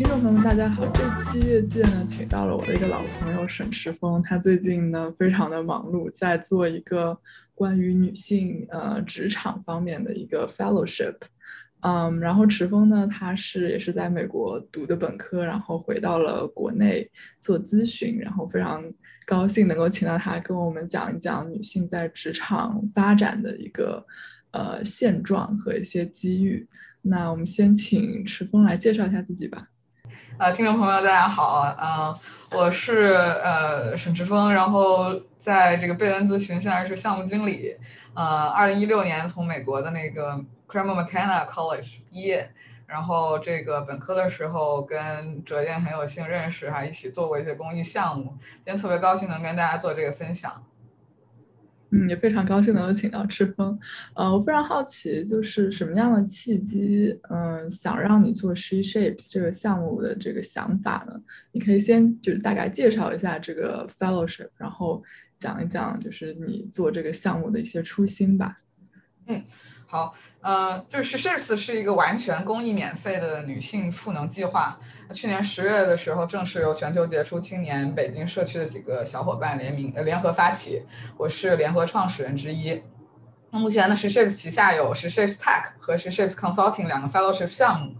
听众朋友们，大家好！这期业界呢，请到了我的一个老朋友沈池峰，他最近呢非常的忙碌，在做一个关于女性呃职场方面的一个 fellowship。嗯，然后池峰呢，他是也是在美国读的本科，然后回到了国内做咨询，然后非常高兴能够请到他跟我们讲一讲女性在职场发展的一个呃现状和一些机遇。那我们先请池峰来介绍一下自己吧。呃，听众朋友，大家好，嗯，我是呃沈志峰，然后在这个贝恩咨询现在是项目经理，呃，二零一六年从美国的那个 Cramer McKenna College 毕业，然后这个本科的时候跟哲燕很有幸认识，还一起做过一些公益项目，今天特别高兴能跟大家做这个分享。嗯，也非常高兴能够请到赤峰。呃，我非常好奇，就是什么样的契机，嗯，想让你做 She Shapes 这个项目的这个想法呢？你可以先就是大概介绍一下这个 fellowship，然后讲一讲就是你做这个项目的一些初心吧。嗯，好，呃，就是 Ships 是一个完全公益免费的女性赋能计划。去年十月的时候，正式由全球杰出青年北京社区的几个小伙伴联名呃联合发起，我是联合创始人之一。那目前呢，SheShapes 旗下有 SheShapes Tech 和 SheShapes Consulting 两个 Fellowship 项目，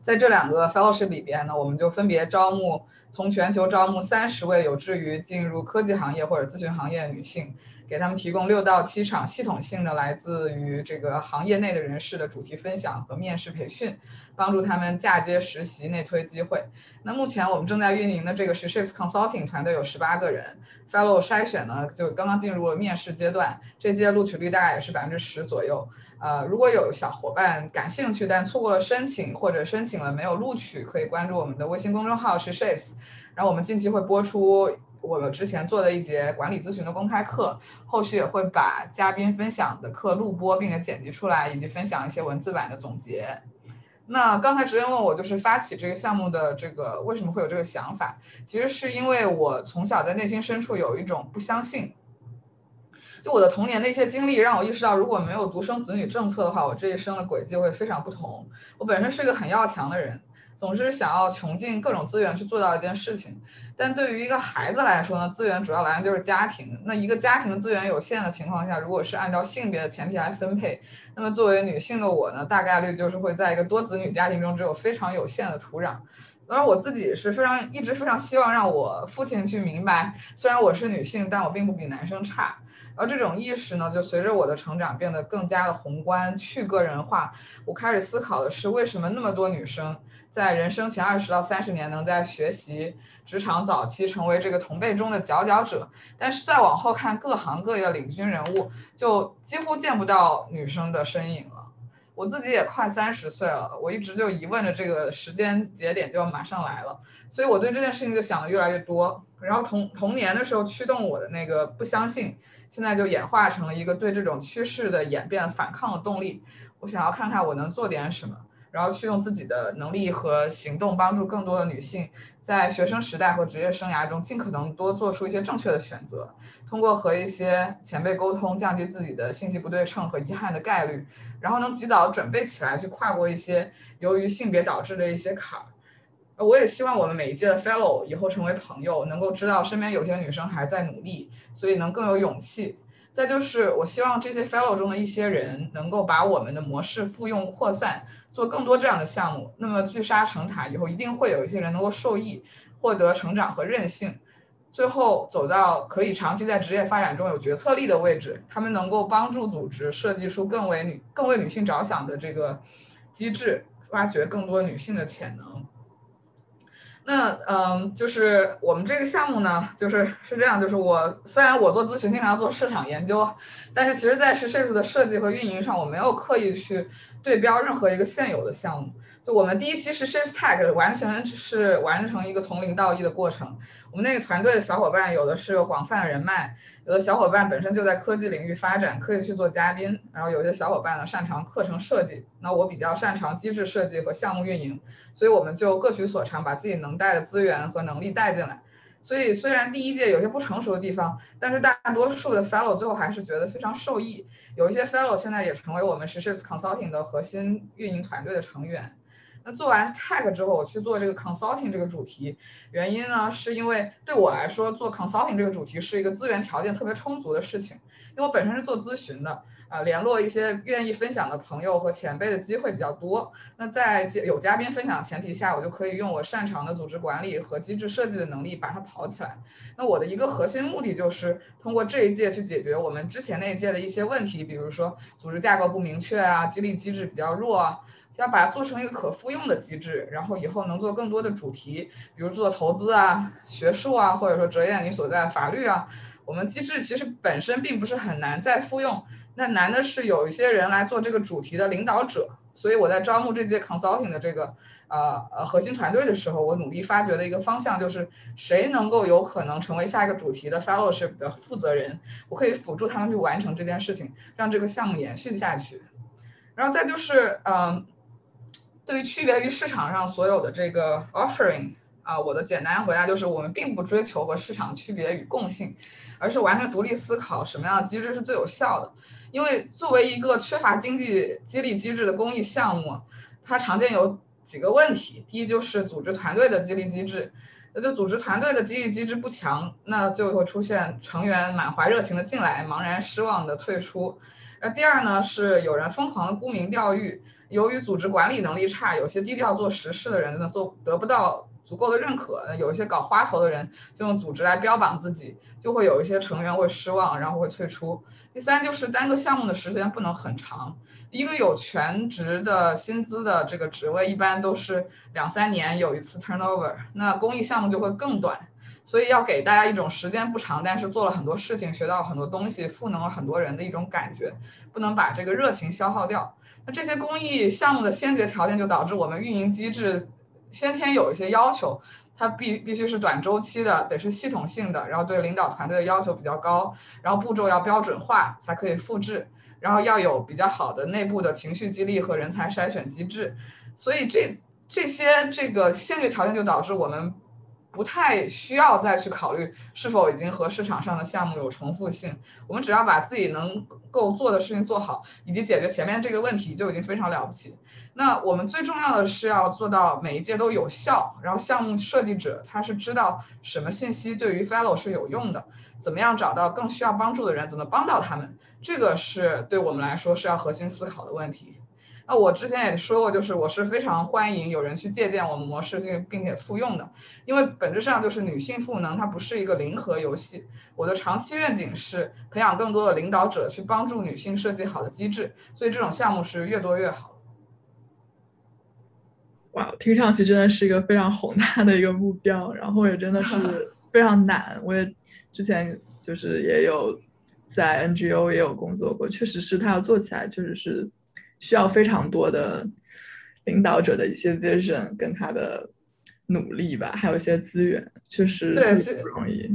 在这两个 Fellowship 里边呢，我们就分别招募从全球招募三十位有志于进入科技行业或者咨询行业的女性。给他们提供六到七场系统性的来自于这个行业内的人士的主题分享和面试培训，帮助他们嫁接实习内推机会。那目前我们正在运营的这个是 Shapes Consulting 团队有十八个人，Fellow 筛选呢就刚刚进入了面试阶段，这届录取率大概也是百分之十左右。呃，如果有小伙伴感兴趣但错过了申请或者申请了没有录取，可以关注我们的微信公众号是 Shapes，然后我们近期会播出。我们之前做的一节管理咨询的公开课，后续也会把嘉宾分享的课录播，并且剪辑出来，以及分享一些文字版的总结。那刚才直接问我，就是发起这个项目的这个为什么会有这个想法？其实是因为我从小在内心深处有一种不相信，就我的童年的一些经历让我意识到，如果没有独生子女政策的话，我这一生的轨迹会非常不同。我本身是个很要强的人。总是想要穷尽各种资源去做到一件事情，但对于一个孩子来说呢，资源主要来源就是家庭。那一个家庭的资源有限的情况下，如果是按照性别的前提来分配，那么作为女性的我呢，大概率就是会在一个多子女家庭中只有非常有限的土壤。而我自己是非常一直非常希望让我父亲去明白，虽然我是女性，但我并不比男生差。而这种意识呢，就随着我的成长变得更加的宏观、去个人化。我开始思考的是，为什么那么多女生在人生前二十到三十年能在学习、职场早期成为这个同辈中的佼佼者，但是再往后看各行各业领军人物，就几乎见不到女生的身影了。我自己也快三十岁了，我一直就疑问着这个时间节点就要马上来了，所以我对这件事情就想的越来越多。然后童童年的时候驱动我的那个不相信。现在就演化成了一个对这种趋势的演变反抗的动力。我想要看看我能做点什么，然后去用自己的能力和行动帮助更多的女性，在学生时代和职业生涯中尽可能多做出一些正确的选择。通过和一些前辈沟通，降低自己的信息不对称和遗憾的概率，然后能及早准备起来去跨过一些由于性别导致的一些坎儿。我也希望我们每一届的 Fellow 以后成为朋友，能够知道身边有些女生还在努力，所以能更有勇气。再就是，我希望这些 Fellow 中的一些人能够把我们的模式复用扩散，做更多这样的项目。那么聚沙成塔，以后一定会有一些人能够受益，获得成长和韧性，最后走到可以长期在职业发展中有决策力的位置。他们能够帮助组织设计出更为女、更为女性着想的这个机制，挖掘更多女性的潜能。那嗯，就是我们这个项目呢，就是是这样，就是我虽然我做咨询，经常做市场研究，但是其实在 Shapes 的设计和运营上，我没有刻意去对标任何一个现有的项目。就我们第一期是 Shapes Tech，完全是完成一个从零到一的过程。我们那个团队的小伙伴，有的是有广泛的人脉，有的小伙伴本身就在科技领域发展，可以去做嘉宾。然后有些小伙伴呢擅长课程设计，那我比较擅长机制设计和项目运营，所以我们就各取所长，把自己能带的资源和能力带进来。所以虽然第一届有些不成熟的地方，但是大多数的 Fellow 最后还是觉得非常受益。有一些 Fellow 现在也成为我们 Shapes Consulting 的核心运营团队的成员。那做完 tech 之后，我去做这个 consulting 这个主题，原因呢，是因为对我来说，做 consulting 这个主题是一个资源条件特别充足的事情，因为我本身是做咨询的。啊，联络一些愿意分享的朋友和前辈的机会比较多。那在有嘉宾分享的前提下，我就可以用我擅长的组织管理和机制设计的能力把它跑起来。那我的一个核心目的就是通过这一届去解决我们之前那一届的一些问题，比如说组织架构不明确啊，激励机制比较弱啊，要把它做成一个可复用的机制，然后以后能做更多的主题，比如做投资啊、学术啊，或者说哲彦你所在法律啊，我们机制其实本身并不是很难再复用。那难的是有一些人来做这个主题的领导者，所以我在招募这届 consulting 的这个呃呃核心团队的时候，我努力发掘的一个方向就是谁能够有可能成为下一个主题的 fellowship 的负责人，我可以辅助他们去完成这件事情，让这个项目延续下去。然后再就是嗯，对于区别于市场上所有的这个 offering 啊，我的简单回答就是我们并不追求和市场区别与共性，而是完全独立思考什么样的机制是最有效的。因为作为一个缺乏经济激励机制的公益项目，它常见有几个问题。第一就是组织团队的激励机制，那就组织团队的激励机制不强，那就会出现成员满怀热情的进来，茫然失望的退出。那第二呢是有人疯狂的沽名钓誉，由于组织管理能力差，有些低调做实事的人呢做得不到足够的认可，有一些搞花头的人就用组织来标榜自己，就会有一些成员会失望，然后会退出。第三就是单个项目的时间不能很长，一个有全职的薪资的这个职位一般都是两三年有一次 turnover，那公益项目就会更短，所以要给大家一种时间不长，但是做了很多事情，学到很多东西，赋能了很多人的一种感觉，不能把这个热情消耗掉。那这些公益项目的先决条件就导致我们运营机制先天有一些要求。它必必须是短周期的，得是系统性的，然后对领导团队的要求比较高，然后步骤要标准化才可以复制，然后要有比较好的内部的情绪激励和人才筛选机制，所以这这些这个先决条件就导致我们不太需要再去考虑是否已经和市场上的项目有重复性，我们只要把自己能够做的事情做好，以及解决前面这个问题就已经非常了不起。那我们最重要的是要做到每一届都有效，然后项目设计者他是知道什么信息对于 fellow 是有用的，怎么样找到更需要帮助的人，怎么帮到他们，这个是对我们来说是要核心思考的问题。那我之前也说过，就是我是非常欢迎有人去借鉴我们模式并并且复用的，因为本质上就是女性赋能，它不是一个零和游戏。我的长期愿景是培养更多的领导者去帮助女性设计好的机制，所以这种项目是越多越好。哇，听上去真的是一个非常宏大的一个目标，然后也真的是 非常难。我也之前就是也有在 NGO 也有工作过，确实是他要做起来，确实是需要非常多的领导者的一些 vision 跟他的努力吧，还有一些资源，确实对不容易。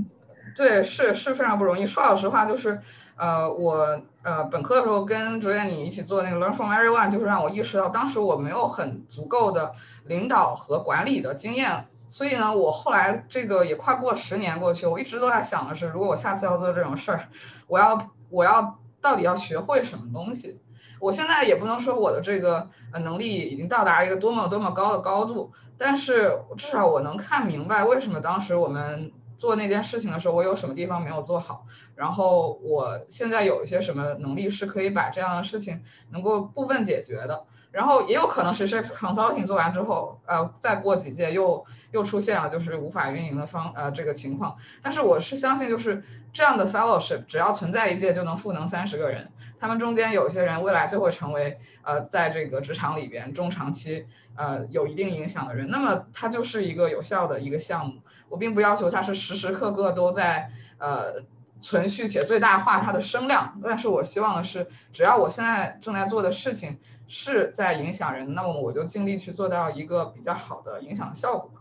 对，是是非常不容易。说老实话，就是。呃，我呃本科的时候跟卓燕你一起做那个 Learn from Everyone，就是让我意识到当时我没有很足够的领导和管理的经验，所以呢，我后来这个也快过十年过去，我一直都在想的是，如果我下次要做这种事儿，我要我要到底要学会什么东西？我现在也不能说我的这个呃能力已经到达一个多么多么高的高度，但是至少我能看明白为什么当时我们。做那件事情的时候，我有什么地方没有做好？然后我现在有一些什么能力是可以把这样的事情能够部分解决的？然后也有可能是 s h a s consulting 做完之后，呃，再过几届又又出现了就是无法运营的方呃这个情况。但是我是相信，就是这样的 fellowship 只要存在一届就能赋能三十个人，他们中间有些人未来就会成为呃在这个职场里边中长期呃有一定影响的人，那么它就是一个有效的一个项目。我并不要求它是时时刻刻都在呃存续且最大化它的声量，但是我希望的是，只要我现在正在做的事情是在影响人，那么我就尽力去做到一个比较好的影响效果。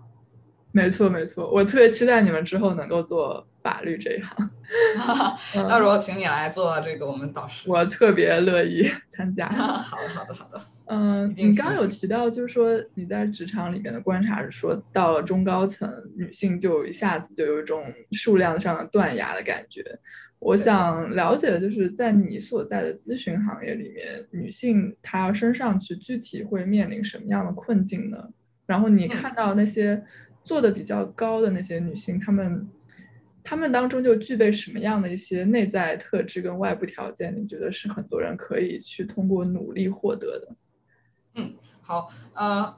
没错，没错，我特别期待你们之后能够做法律这一行。到时候请你来做这个我们导师，我特别乐意 参加。好的，好的，好的。嗯，你刚刚有提到，就是说你在职场里面的观察是说，到了中高层，女性就一下子就有一种数量上的断崖的感觉。我想了解的就是在你所在的咨询行业里面，女性她要升上去，具体会面临什么样的困境呢？然后你看到那些做的比较高的那些女性，她们她们当中就具备什么样的一些内在特质跟外部条件？你觉得是很多人可以去通过努力获得的？嗯，好，呃，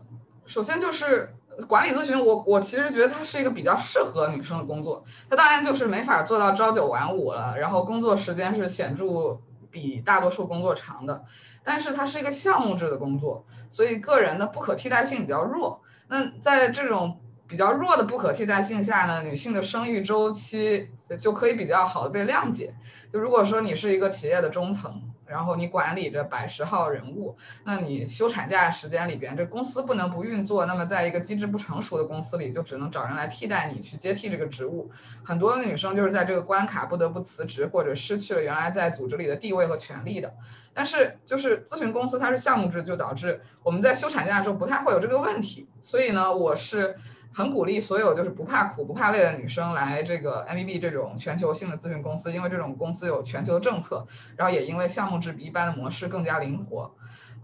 首先就是管理咨询，我我其实觉得它是一个比较适合女生的工作。它当然就是没法做到朝九晚五了，然后工作时间是显著比大多数工作长的，但是它是一个项目制的工作，所以个人的不可替代性比较弱。那在这种比较弱的不可替代性下呢，女性的生育周期就可以比较好的被谅解。就如果说你是一个企业的中层。然后你管理着百十号人物，那你休产假时间里边，这公司不能不运作。那么在一个机制不成熟的公司里，就只能找人来替代你去接替这个职务。很多女生就是在这个关卡不得不辞职，或者失去了原来在组织里的地位和权利的。但是就是咨询公司它是项目制，就导致我们在休产假的时候不太会有这个问题。所以呢，我是。很鼓励所有就是不怕苦不怕累的女生来这个 M B B 这种全球性的咨询公司，因为这种公司有全球的政策，然后也因为项目制比一般的模式更加灵活。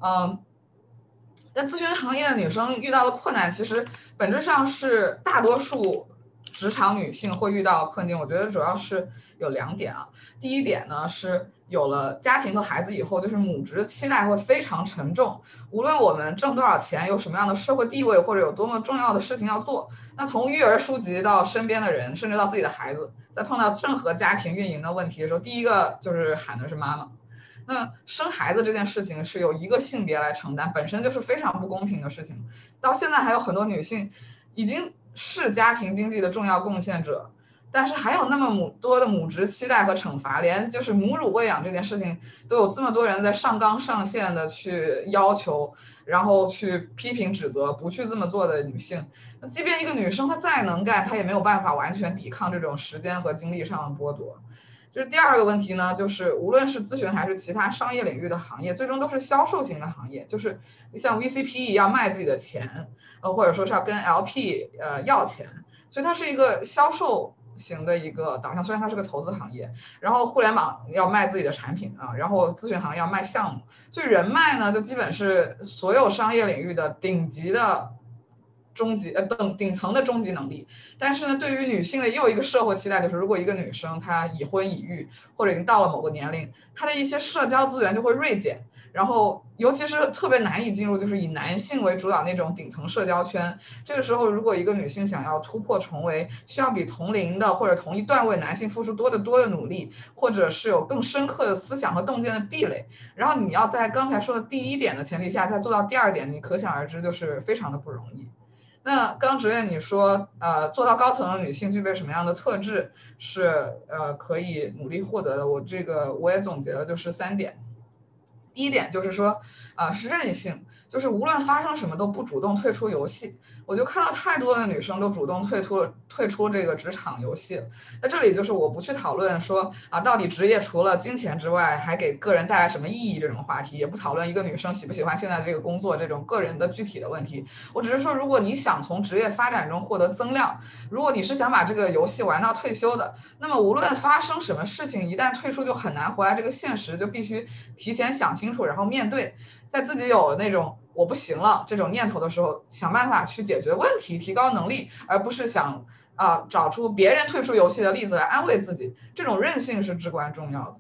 嗯，那咨询行业的女生遇到的困难，其实本质上是大多数职场女性会遇到困境。我觉得主要是有两点啊，第一点呢是。有了家庭和孩子以后，就是母职期待会非常沉重。无论我们挣多少钱，有什么样的社会地位，或者有多么重要的事情要做，那从育儿书籍到身边的人，甚至到自己的孩子，在碰到任何家庭运营的问题的时候，第一个就是喊的是妈妈。那生孩子这件事情是由一个性别来承担，本身就是非常不公平的事情。到现在还有很多女性已经是家庭经济的重要贡献者。但是还有那么母多的母职期待和惩罚，连就是母乳喂养这件事情都有这么多人在上纲上线的去要求，然后去批评指责不去这么做的女性。那即便一个女生她再能干，她也没有办法完全抵抗这种时间和精力上的剥夺。就是第二个问题呢，就是无论是咨询还是其他商业领域的行业，最终都是销售型的行业，就是像 VCP 要卖自己的钱，呃或者说是要跟 LP 呃要钱，所以它是一个销售。型的一个导向，虽然它是个投资行业，然后互联网要卖自己的产品啊，然后咨询行业要卖项目，所以人脉呢，就基本是所有商业领域的顶级的终极呃等顶层的终极能力。但是呢，对于女性的又一个社会期待就是，如果一个女生她已婚已育或者已经到了某个年龄，她的一些社交资源就会锐减。然后，尤其是特别难以进入，就是以男性为主导那种顶层社交圈。这个时候，如果一个女性想要突破重围，需要比同龄的或者同一段位男性付出多得多的努力，或者是有更深刻的思想和洞见的壁垒。然后你要在刚才说的第一点的前提下再做到第二点，你可想而知就是非常的不容易。那刚主任你说，呃，做到高层的女性具备什么样的特质是呃可以努力获得的？我这个我也总结了，就是三点。第一点就是说，啊，是韧性，就是无论发生什么都不主动退出游戏。我就看到太多的女生都主动退出退出这个职场游戏。那这里就是我不去讨论说啊，到底职业除了金钱之外，还给个人带来什么意义这种话题，也不讨论一个女生喜不喜欢现在这个工作这种个人的具体的问题。我只是说，如果你想从职业发展中获得增量，如果你是想把这个游戏玩到退休的，那么无论发生什么事情，一旦退出就很难回来，这个现实就必须提前想清清楚，然后面对，在自己有那种。我不行了，这种念头的时候，想办法去解决问题，提高能力，而不是想啊找出别人退出游戏的例子来安慰自己。这种韧性是至关重要的。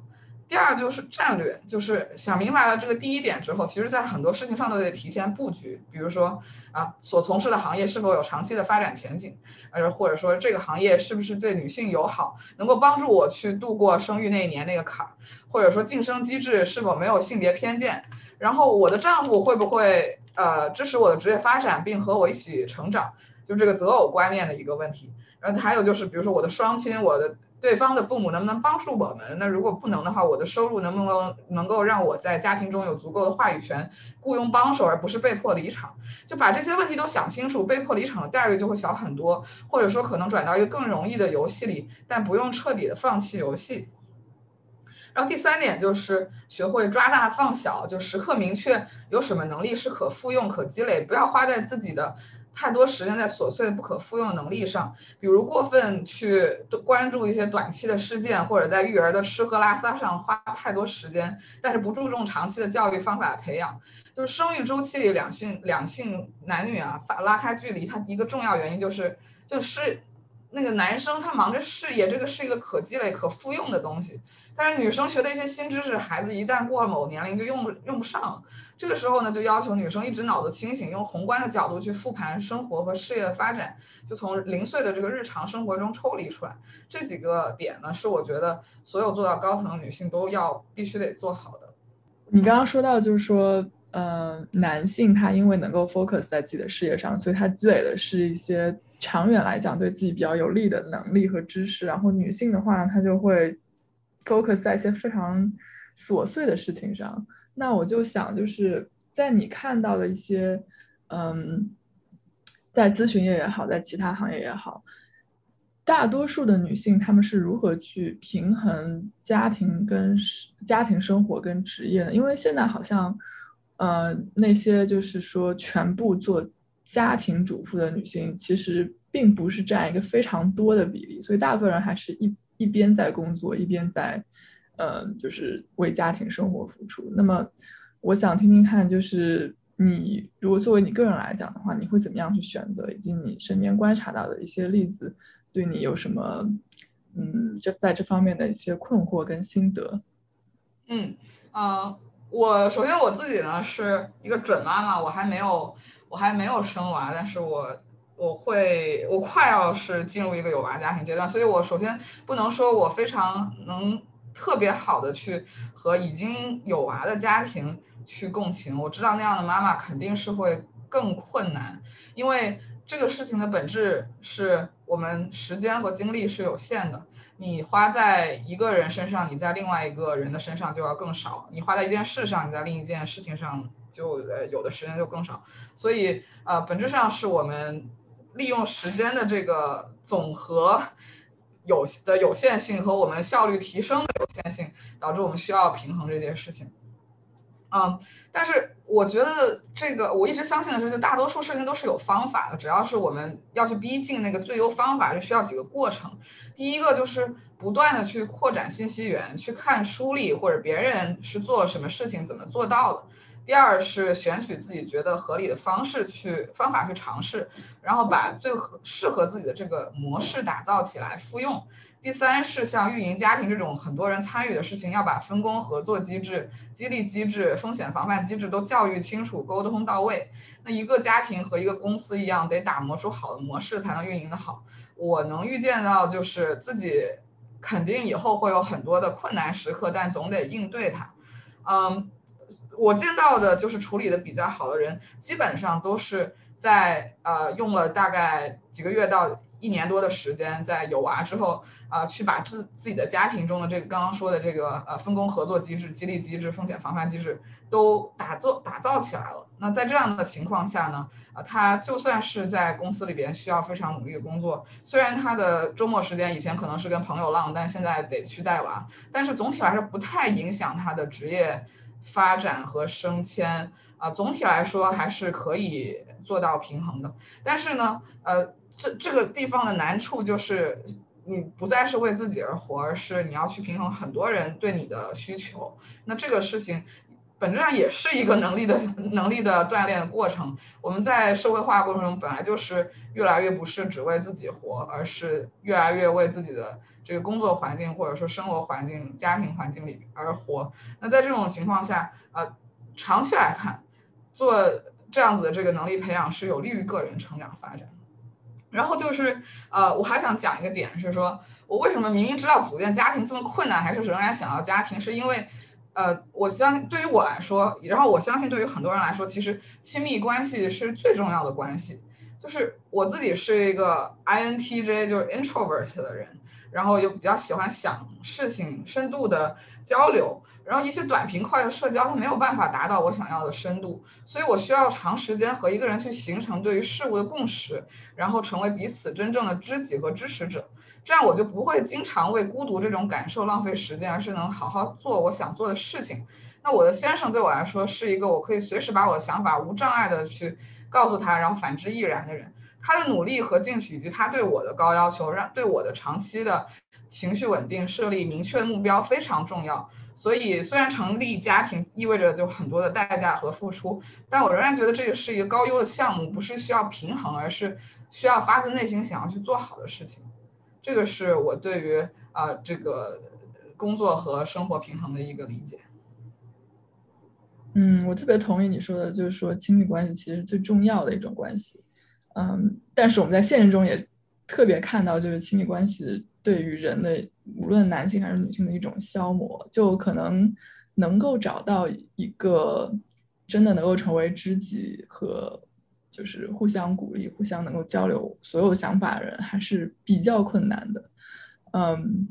第二就是战略，就是想明白了这个第一点之后，其实在很多事情上都得提前布局。比如说啊，所从事的行业是否有长期的发展前景，呃，或者说这个行业是不是对女性友好，能够帮助我去度过生育那一年那个坎儿，或者说晋升机制是否没有性别偏见。然后我的丈夫会不会呃支持我的职业发展，并和我一起成长？就这个择偶观念的一个问题。然后还有就是，比如说我的双亲，我的对方的父母能不能帮助我们？那如果不能的话，我的收入能不能能够让我在家庭中有足够的话语权，雇佣帮手而不是被迫离场？就把这些问题都想清楚，被迫离场的概率就会小很多，或者说可能转到一个更容易的游戏里，但不用彻底的放弃游戏。然后第三点就是学会抓大放小，就时刻明确有什么能力是可复用、可积累，不要花在自己的太多时间在琐碎的不可复用能力上，比如过分去关注一些短期的事件，或者在育儿的吃喝拉撒上花太多时间，但是不注重长期的教育方法的培养。就是生育周期里两性两性男女啊，拉开距离，它一个重要原因就是就是那个男生他忙着事业，这个是一个可积累可复用的东西，但是女生学的一些新知识，孩子一旦过了某年龄就用不用不上。这个时候呢，就要求女生一直脑子清醒，用宏观的角度去复盘生活和事业的发展，就从零碎的这个日常生活中抽离出来。这几个点呢，是我觉得所有做到高层的女性都要必须得做好的。你刚刚说到，就是说，呃，男性他因为能够 focus 在自己的事业上，所以他积累的是一些长远来讲对自己比较有利的能力和知识。然后女性的话，她就会 focus 在一些非常琐碎的事情上。那我就想，就是在你看到的一些，嗯，在咨询业也好，在其他行业也好，大多数的女性她们是如何去平衡家庭跟家庭生活跟职业的？因为现在好像，呃，那些就是说全部做家庭主妇的女性，其实并不是占一个非常多的比例，所以大部分人还是一一边在工作，一边在。嗯，就是为家庭生活付出。那么，我想听听看，就是你如果作为你个人来讲的话，你会怎么样去选择？以及你身边观察到的一些例子，对你有什么嗯，这在这方面的一些困惑跟心得？嗯嗯，我首先我自己呢是一个准妈妈，我还没有我还没有生娃，但是我我会我快要是进入一个有娃家庭阶段，所以我首先不能说我非常能。特别好的去和已经有娃的家庭去共情，我知道那样的妈妈肯定是会更困难，因为这个事情的本质是我们时间和精力是有限的，你花在一个人身上，你在另外一个人的身上就要更少；你花在一件事上，你在另一件事情上就呃有的时间就更少。所以呃，本质上是我们利用时间的这个总和。有的有限性和我们效率提升的有限性，导致我们需要平衡这件事情。嗯，但是我觉得这个我一直相信的是，就大多数事情都是有方法的，只要是我们要去逼近那个最优方法，就需要几个过程。第一个就是不断的去扩展信息源，去看书里或者别人是做了什么事情，怎么做到的。第二是选取自己觉得合理的方式去方法去尝试，然后把最合适合自己的这个模式打造起来复用。第三是像运营家庭这种很多人参与的事情，要把分工合作机制、激励机制、风险防范机制都教育清楚、沟通到位。那一个家庭和一个公司一样，得打磨出好的模式才能运营的好。我能预见到就是自己肯定以后会有很多的困难时刻，但总得应对它。嗯。我见到的就是处理的比较好的人，基本上都是在呃用了大概几个月到一年多的时间，在有娃之后啊，去把自自己的家庭中的这个刚刚说的这个呃分工合作机制、激励机制、风险防范机制都打造打造起来了。那在这样的情况下呢，啊，他就算是在公司里边需要非常努力的工作，虽然他的周末时间以前可能是跟朋友浪，但现在得去带娃，但是总体来说不太影响他的职业。发展和升迁啊，总体来说还是可以做到平衡的。但是呢，呃，这这个地方的难处就是，你不再是为自己而活，而是你要去平衡很多人对你的需求。那这个事情本质上也是一个能力的 能力的锻炼过程。我们在社会化过程中，本来就是越来越不是只为自己活，而是越来越为自己的。这个工作环境或者说生活环境、家庭环境里而活，那在这种情况下，呃，长期来看，做这样子的这个能力培养是有利于个人成长发展。然后就是，呃，我还想讲一个点是说，我为什么明明知道组建家庭这么困难，还是仍然想要家庭，是因为，呃，我相对于我来说，然后我相信对于很多人来说，其实亲密关系是最重要的关系。就是我自己是一个 INTJ，就是 introvert 的人。然后又比较喜欢想事情、深度的交流，然后一些短平快的社交，它没有办法达到我想要的深度，所以我需要长时间和一个人去形成对于事物的共识，然后成为彼此真正的知己和支持者，这样我就不会经常为孤独这种感受浪费时间，而是能好好做我想做的事情。那我的先生对我来说是一个我可以随时把我的想法无障碍的去告诉他，然后反之亦然的人。他的努力和进取，以及他对我的高要求，让对我的长期的情绪稳定设立明确的目标非常重要。所以，虽然成立家庭意味着就很多的代价和付出，但我仍然觉得这个是一个高优的项目，不是需要平衡，而是需要发自内心想要去做好的事情。这个是我对于啊这个工作和生活平衡的一个理解。嗯，我特别同意你说的，就是说亲密关系其实最重要的一种关系。嗯，但是我们在现实中也特别看到，就是亲密关系。对于人的无论男性还是女性的一种消磨，就可能能够找到一个真的能够成为知己和就是互相鼓励、互相能够交流所有想法的人，还是比较困难的。嗯，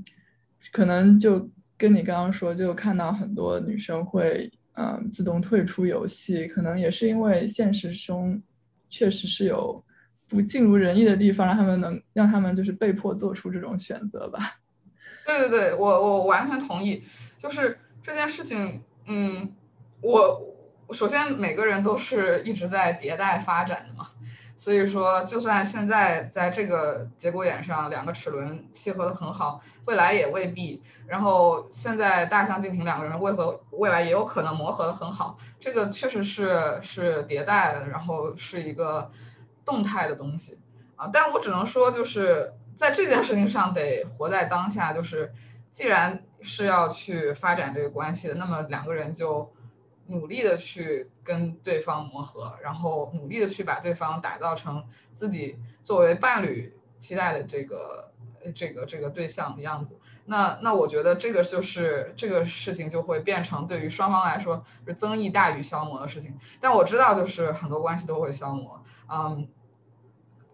可能就跟你刚刚说，就看到很多女生会嗯自动退出游戏，可能也是因为现实中确实是有。不尽如人意的地方，让他们能让他们就是被迫做出这种选择吧。对对对，我我完全同意。就是这件事情，嗯，我首先每个人都是一直在迭代发展的嘛，所以说就算现在在这个节骨眼上两个齿轮契合的很好，未来也未必。然后现在大相径庭两个人为何未来也有可能磨合的很好？这个确实是是迭代的，然后是一个。动态的东西啊，但我只能说，就是在这件事情上得活在当下。就是既然是要去发展这个关系的，那么两个人就努力的去跟对方磨合，然后努力的去把对方打造成自己作为伴侣期待的这个这个这个对象的样子。那那我觉得这个就是这个事情就会变成对于双方来说是增益大于消磨的事情。但我知道，就是很多关系都会消磨。嗯，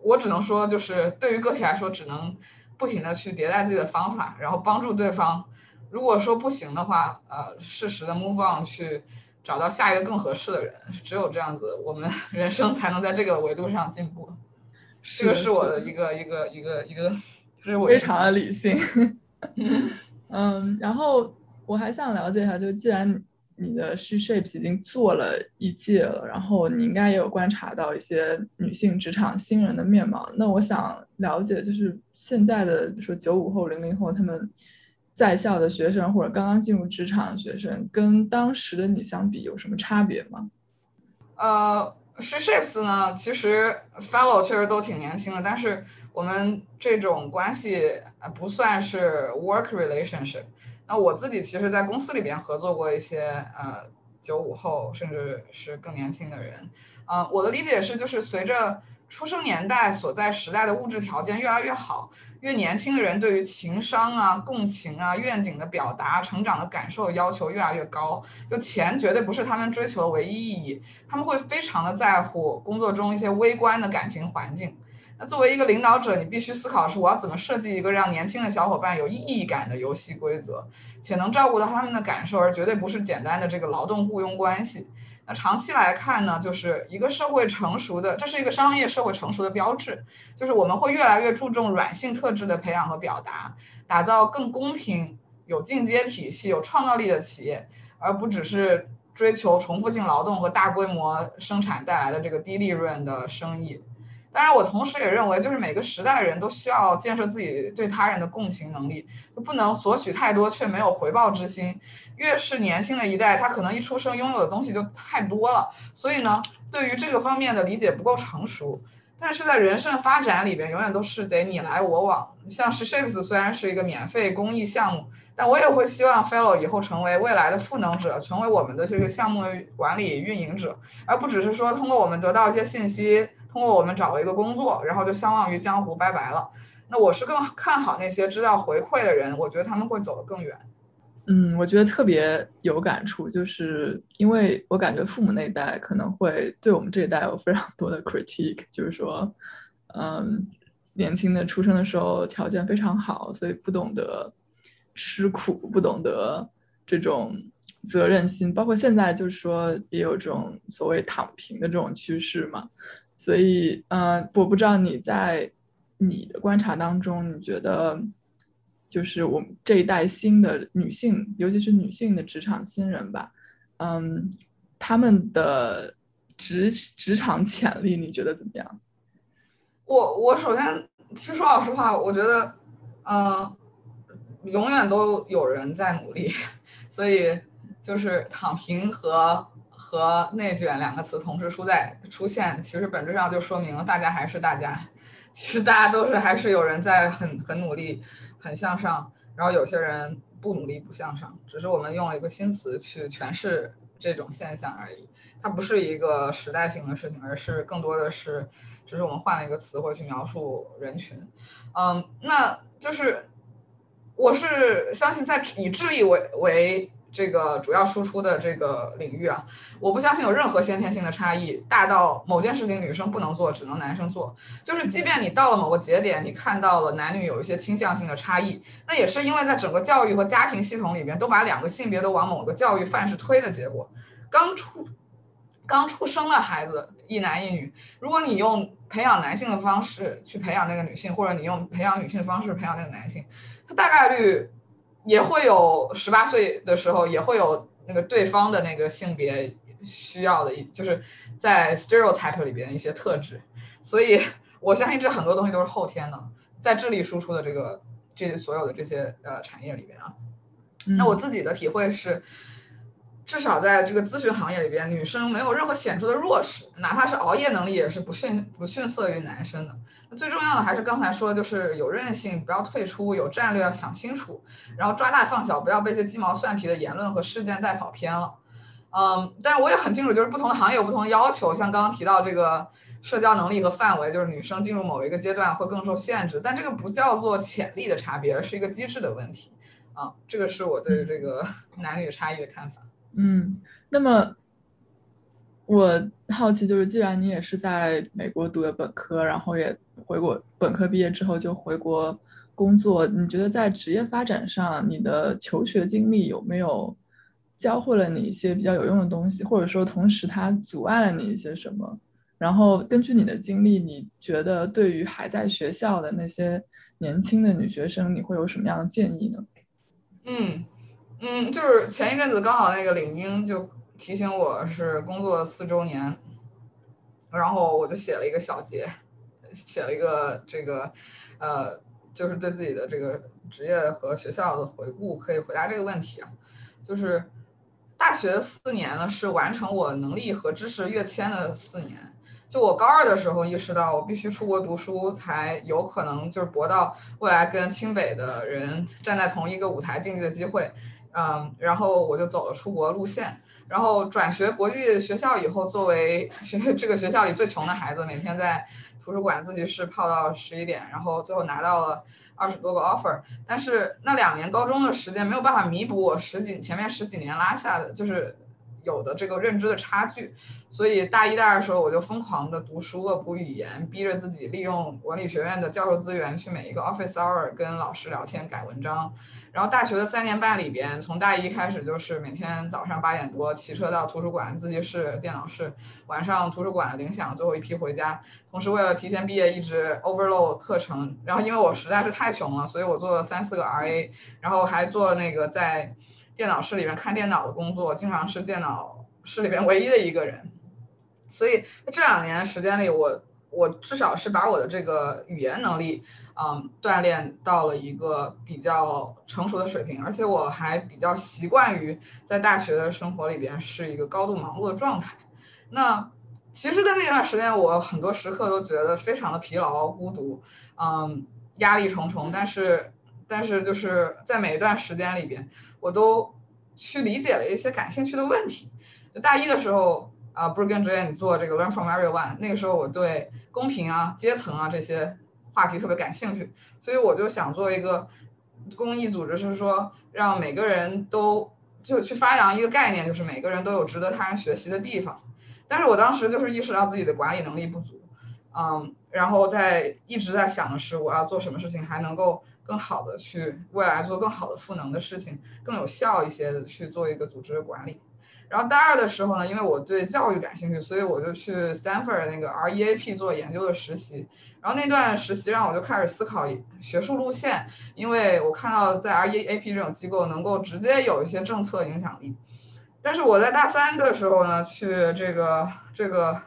我只能说，就是对于个体来说，只能不停的去迭代自己的方法，然后帮助对方。如果说不行的话，呃，适时的 move on 去找到下一个更合适的人。只有这样子，我们 人生才能在这个维度上进步。这个是我的一个一个一个一个，就是非常的理性。嗯，然后我还想了解一下，就既然。你的 She Shapes 已经做了一届了，然后你应该也有观察到一些女性职场新人的面貌。那我想了解，就是现在的，比如说九五后、零零后，他们在校的学生或者刚刚进入职场的学生，跟当时的你相比有什么差别吗？呃，She Shapes 呢，其实 Fellow 确实都挺年轻的，但是我们这种关系不算是 work relationship。那我自己其实，在公司里边合作过一些呃九五后，甚至是更年轻的人，嗯，我的理解是，就是随着出生年代所在时代的物质条件越来越好，越年轻的人对于情商啊、共情啊、愿景的表达、成长的感受要求越来越高，就钱绝对不是他们追求的唯一意义，他们会非常的在乎工作中一些微观的感情环境。那作为一个领导者，你必须思考的是，我要怎么设计一个让年轻的小伙伴有意义感的游戏规则，且能照顾到他们的感受，而绝对不是简单的这个劳动雇佣关系。那长期来看呢，就是一个社会成熟的，这是一个商业社会成熟的标志，就是我们会越来越注重软性特质的培养和表达，打造更公平、有进阶体系、有创造力的企业，而不只是追求重复性劳动和大规模生产带来的这个低利润的生意。当然，我同时也认为，就是每个时代的人都需要建设自己对他人的共情能力，就不能索取太多却没有回报之心。越是年轻的一代，他可能一出生拥有的东西就太多了，所以呢，对于这个方面的理解不够成熟。但是在人生发展里边，永远都是得你来我往。像是 Shapes 虽然是一个免费公益项目，但我也会希望 Fellow 以后成为未来的赋能者，成为我们的这个项目管理运营者，而不只是说通过我们得到一些信息。通过我们找了一个工作，然后就相忘于江湖，拜拜了。那我是更看好那些知道回馈的人，我觉得他们会走得更远。嗯，我觉得特别有感触，就是因为我感觉父母那一代可能会对我们这一代有非常多的 critique，就是说，嗯，年轻的出生的时候条件非常好，所以不懂得吃苦，不懂得这种责任心，包括现在就是说也有这种所谓躺平的这种趋势嘛。所以，嗯，我不知道你在你的观察当中，你觉得就是我们这一代新的女性，尤其是女性的职场新人吧，嗯，他们的职职场潜力，你觉得怎么样？我我首先，其实说老实话，我觉得，嗯，永远都有人在努力，所以就是躺平和和内卷两个词同时出在出现，其实本质上就说明了大家还是大家，其实大家都是还是有人在很很努力，很向上，然后有些人不努力不向上，只是我们用了一个新词去诠释这种现象而已。它不是一个时代性的事情，而是更多的是，只是我们换了一个词汇去描述人群。嗯，那就是我是相信在以智力为为这个主要输出的这个领域啊，我不相信有任何先天性的差异，大到某件事情女生不能做，只能男生做。就是即便你到了某个节点，你看到了男女有一些倾向性的差异，那也是因为在整个教育和家庭系统里边，都把两个性别都往某个教育范式推的结果。刚出。刚出生的孩子一男一女，如果你用培养男性的方式去培养那个女性，或者你用培养女性的方式培养那个男性，他大概率也会有十八岁的时候也会有那个对方的那个性别需要的，一就是在 stereotype 里边一些特质。所以我相信这很多东西都是后天的，在智力输出的这个这所有的这些呃产业里边啊。那我自己的体会是。至少在这个咨询行业里边，女生没有任何显著的弱势，哪怕是熬夜能力也是不逊不逊色于男生的。那最重要的还是刚才说，就是有韧性，不要退出，有战略要想清楚，然后抓大放小，不要被一些鸡毛蒜皮的言论和事件带跑偏了。嗯，但是我也很清楚，就是不同的行业有不同的要求，像刚刚提到这个社交能力和范围，就是女生进入某一个阶段会更受限制，但这个不叫做潜力的差别，而是一个机制的问题。啊，这个是我对这个 男女差异的看法。嗯，那么我好奇，就是既然你也是在美国读的本科，然后也回国，本科毕业之后就回国工作，你觉得在职业发展上，你的求学经历有没有教会了你一些比较有用的东西，或者说同时它阻碍了你一些什么？然后根据你的经历，你觉得对于还在学校的那些年轻的女学生，你会有什么样的建议呢？嗯。嗯，就是前一阵子刚好那个领英就提醒我是工作四周年，然后我就写了一个小结，写了一个这个，呃，就是对自己的这个职业和学校的回顾，可以回答这个问题啊。就是大学四年呢是完成我能力和知识跃迁的四年，就我高二的时候意识到我必须出国读书才有可能就是博到未来跟清北的人站在同一个舞台竞技的机会。嗯，然后我就走了出国路线，然后转学国际学校以后，作为学这个学校里最穷的孩子，每天在图书馆自习室泡到十一点，然后最后拿到了二十多个 offer，但是那两年高中的时间没有办法弥补我十几前面十几年拉下的，就是有的这个认知的差距，所以大一、大二的时候我就疯狂的读书、恶补语言，逼着自己利用文理学院的教授资源去每一个 office hour 跟老师聊天改文章。然后大学的三年半里边，从大一开始就是每天早上八点多骑车到图书馆自习室、电脑室，晚上图书馆铃响最后一批回家。同时为了提前毕业，一直 overload 课程。然后因为我实在是太穷了，所以我做了三四个 RA，然后还做了那个在电脑室里面看电脑的工作，经常是电脑室里边唯一的一个人。所以这两年时间里，我我至少是把我的这个语言能力。嗯，锻炼到了一个比较成熟的水平，而且我还比较习惯于在大学的生活里边是一个高度忙碌的状态。那其实，在那段时间，我很多时刻都觉得非常的疲劳、孤独，嗯，压力重重。但是，但是就是在每一段时间里边，我都去理解了一些感兴趣的问题。就大一的时候，啊，不是跟哲远你做这个 Learn from Everyone，那个时候我对公平啊、阶层啊这些。话题特别感兴趣，所以我就想做一个公益组织，是说让每个人都就去发扬一个概念，就是每个人都有值得他人学习的地方。但是我当时就是意识到自己的管理能力不足，嗯，然后在一直在想的是我要做什么事情还能够更好的去未来做更好的赋能的事情，更有效一些的去做一个组织的管理。然后大二的时候呢，因为我对教育感兴趣，所以我就去 Stanford 那个 REAP 做研究的实习。然后那段实习让我就开始思考学术路线，因为我看到在 REAP 这种机构能够直接有一些政策影响力。但是我在大三的时候呢，去这个这个，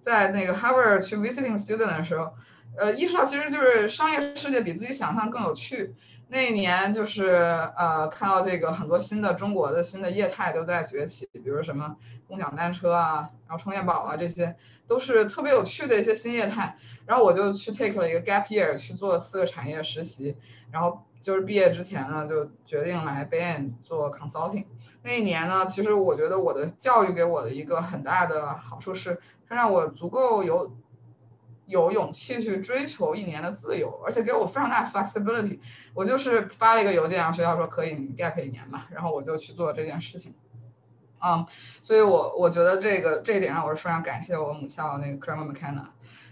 在那个 Harvard 去 visiting student 的时候，呃，意识到其实就是商业世界比自己想象更有趣。那一年就是呃，看到这个很多新的中国的新的业态都在崛起，比如什么共享单车啊，然后充电宝啊，这些都是特别有趣的一些新业态。然后我就去 take 了一个 gap year 去做四个产业实习，然后就是毕业之前呢，就决定来 b a n 做 consulting。那一年呢，其实我觉得我的教育给我的一个很大的好处是，它让我足够有有勇气去追求一年的自由，而且给我非常大的 flexibility。我就是发了一个邮件，让学校说可以你 gap 一年嘛，然后我就去做这件事情。嗯，所以我我觉得这个这一点上我是非常感谢我母校那个 c r a m e r McKenna。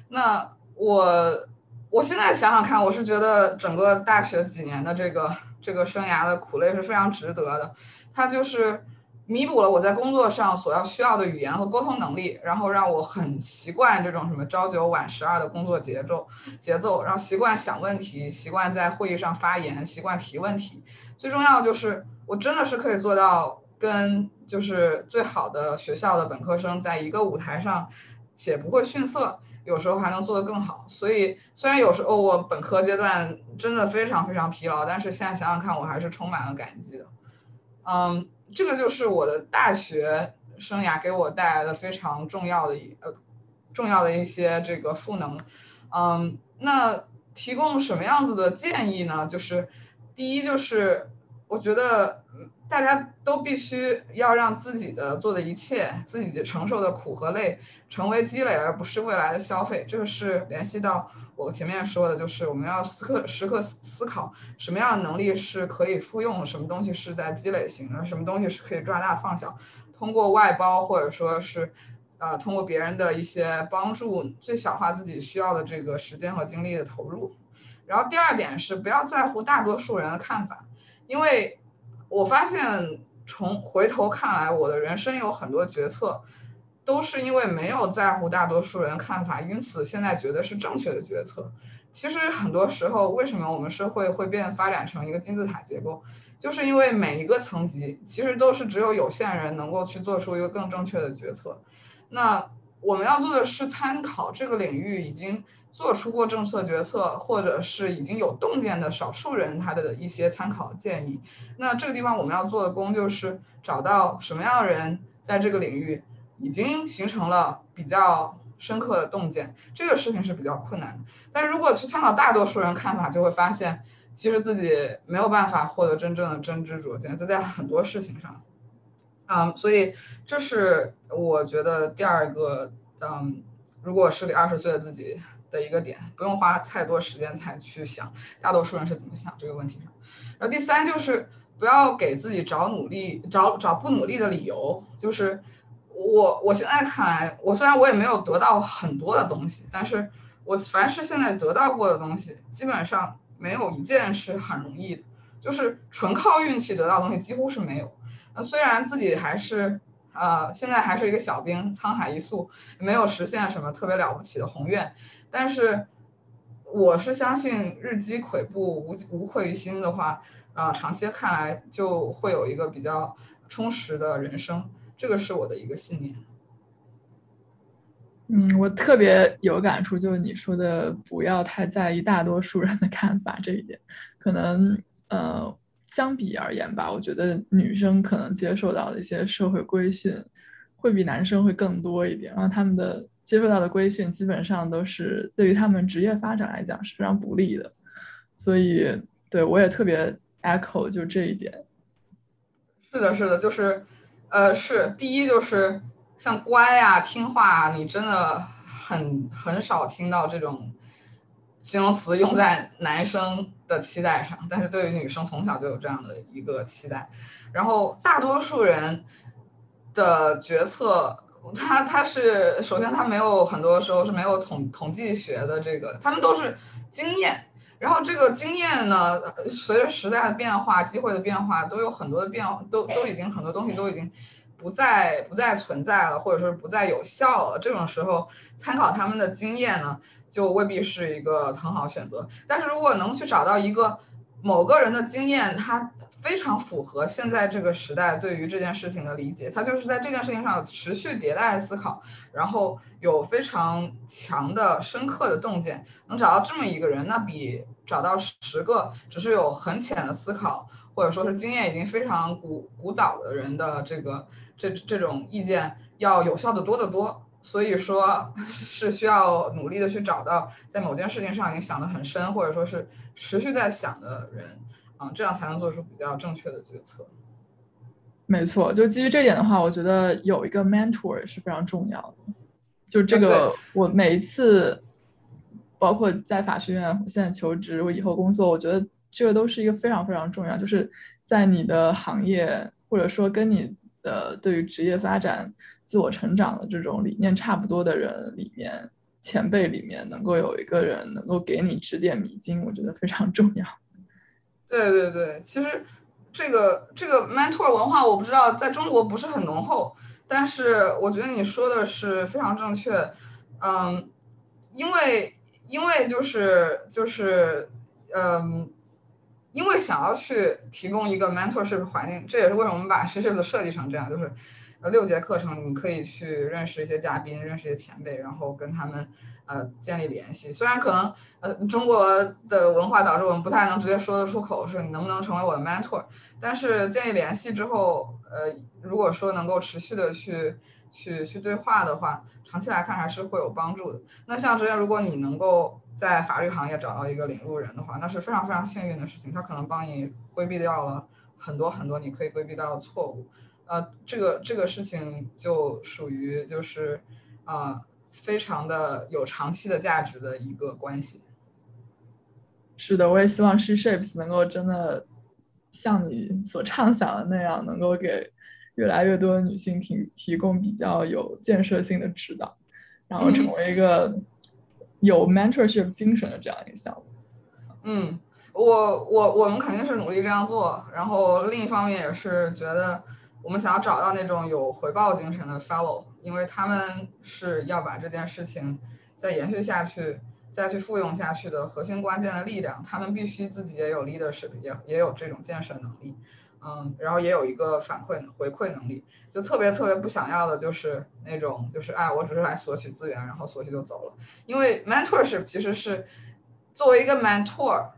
那我我现在想想看，我是觉得整个大学几年的这个这个生涯的苦累是非常值得的。它就是弥补了我在工作上所要需要的语言和沟通能力，然后让我很习惯这种什么朝九晚十二的工作节奏节奏，然后习惯想问题，习惯在会议上发言，习惯提问题。最重要的就是我真的是可以做到跟就是最好的学校的本科生在一个舞台上，且不会逊色。有时候还能做得更好，所以虽然有时候我本科阶段真的非常非常疲劳，但是现在想想看，我还是充满了感激的。嗯，这个就是我的大学生涯给我带来的非常重要的一呃重要的一些这个赋能。嗯，那提供什么样子的建议呢？就是第一，就是我觉得大家都必须要让自己的做的一切，自己承受的苦和累。成为积累，而不是未来的消费，这个是联系到我前面说的，就是我们要时刻时刻思考什么样的能力是可以复用，什么东西是在积累型的，什么东西是可以抓大放小，通过外包或者说是，呃，通过别人的一些帮助，最小化自己需要的这个时间和精力的投入。然后第二点是不要在乎大多数人的看法，因为我发现从回头看来，我的人生有很多决策。都是因为没有在乎大多数人看法，因此现在觉得是正确的决策。其实很多时候，为什么我们社会会变发展成一个金字塔结构，就是因为每一个层级其实都是只有有限人能够去做出一个更正确的决策。那我们要做的是参考这个领域已经做出过政策决策，或者是已经有洞见的少数人他的一些参考建议。那这个地方我们要做的工就是找到什么样的人在这个领域。已经形成了比较深刻的洞见，这个事情是比较困难的。但如果去参考大多数人看法，就会发现其实自己没有办法获得真正的真知灼见，就在很多事情上。嗯，所以这是我觉得第二个，嗯，如果是给二十岁的自己的一个点，不用花太多时间才去想大多数人是怎么想这个问题上。然后第三就是不要给自己找努力找找不努力的理由，就是。我我现在看来，我虽然我也没有得到很多的东西，但是我凡是现在得到过的东西，基本上没有一件是很容易的，就是纯靠运气得到东西几乎是没有。那虽然自己还是呃现在还是一个小兵，沧海一粟，没有实现什么特别了不起的宏愿，但是我是相信日积跬步，无无愧于心的话，啊，长期看来就会有一个比较充实的人生。这个是我的一个信念。嗯，我特别有感触，就是你说的不要太在意大多数人的看法这一点。可能呃，相比而言吧，我觉得女生可能接受到的一些社会规训会比男生会更多一点，然后他们的接受到的规训基本上都是对于他们职业发展来讲是非常不利的。所以，对我也特别 echo 就这一点。是的，是的，就是。呃，是第一就是像乖呀、听话，你真的很很少听到这种形容词用在男生的期待上，但是对于女生从小就有这样的一个期待。然后大多数人的决策，他他是首先他没有很多时候是没有统统计学的这个，他们都是经验。然后这个经验呢，随着时代的变化、机会的变化，都有很多的变，都都已经很多东西都已经不再不再存在了，或者说不再有效了。这种时候，参考他们的经验呢，就未必是一个很好选择。但是如果能去找到一个某个人的经验，他非常符合现在这个时代对于这件事情的理解，他就是在这件事情上持续迭代思考，然后有非常强的深刻的洞见，能找到这么一个人，那比找到十个只是有很浅的思考，或者说是经验已经非常古古早的人的这个这这种意见要有效的多得多。所以说，是需要努力的去找到在某件事情上已经想得很深，或者说是持续在想的人，啊，这样才能做出比较正确的决策。没错，就基于这点的话，我觉得有一个 mentor 是非常重要的。就这个，我每一次，包括在法学院，我现在求职，我以后工作，我觉得这个都是一个非常非常重要，就是在你的行业，或者说跟你的对于职业发展。自我成长的这种理念差不多的人里面，前辈里面能够有一个人能够给你指点迷津，我觉得非常重要。对对对，其实这个这个 mentor 文化我不知道在中国不是很浓厚，但是我觉得你说的是非常正确。嗯，因为因为就是就是嗯，因为想要去提供一个 mentorship 环境，这也是为什么我们把 s h i p 设计成这样，就是。呃，六节课程你可以去认识一些嘉宾，认识一些前辈，然后跟他们呃建立联系。虽然可能呃中国的文化导致我们不太能直接说得出口，说你能不能成为我的 mentor，但是建立联系之后，呃，如果说能够持续的去去去对话的话，长期来看还是会有帮助的。那像之前如果你能够在法律行业找到一个领路人的话，那是非常非常幸运的事情，他可能帮你规避掉了很多很多你可以规避到的错误。呃，这个这个事情就属于就是，啊，非常的有长期的价值的一个关系。是的，我也希望 She Shapes 能够真的像你所畅想的那样，能够给越来越多的女性提提供比较有建设性的指导，然后成为一个有 mentorship 精神的这样一个项目。嗯，我我我们肯定是努力这样做，然后另一方面也是觉得。我们想要找到那种有回报精神的 fellow，因为他们是要把这件事情再延续下去、再去复用下去的核心关键的力量。他们必须自己也有 leadership，也也有这种建设能力，嗯，然后也有一个反馈回馈能力。就特别特别不想要的就是那种，就是哎，我只是来索取资源，然后索取就走了。因为 mentorship 其实是作为一个 mentor。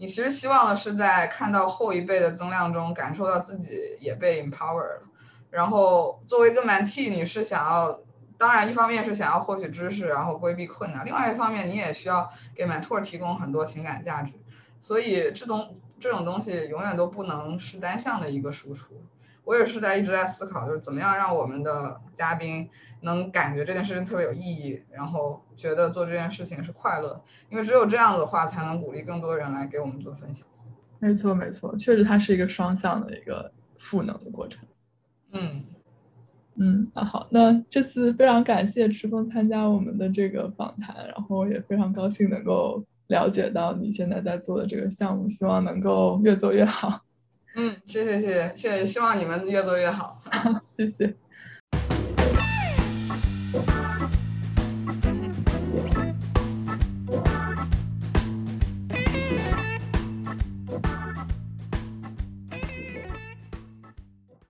你其实希望的是在看到后一辈的增量中，感受到自己也被 empower 了。然后作为一个 mentee，你是想要，当然一方面是想要获取知识，然后规避困难；另外一方面，你也需要给 mentor 提供很多情感价值。所以这种这种东西永远都不能是单向的一个输出。我也是在一直在思考，就是怎么样让我们的嘉宾。能感觉这件事情特别有意义，然后觉得做这件事情是快乐，因为只有这样的话，才能鼓励更多人来给我们做分享。没错，没错，确实它是一个双向的一个赋能的过程。嗯嗯，那好，那这次非常感谢池峰参加我们的这个访谈，然后也非常高兴能够了解到你现在在做的这个项目，希望能够越做越好。嗯，谢谢谢谢谢谢，希望你们越做越好。谢谢。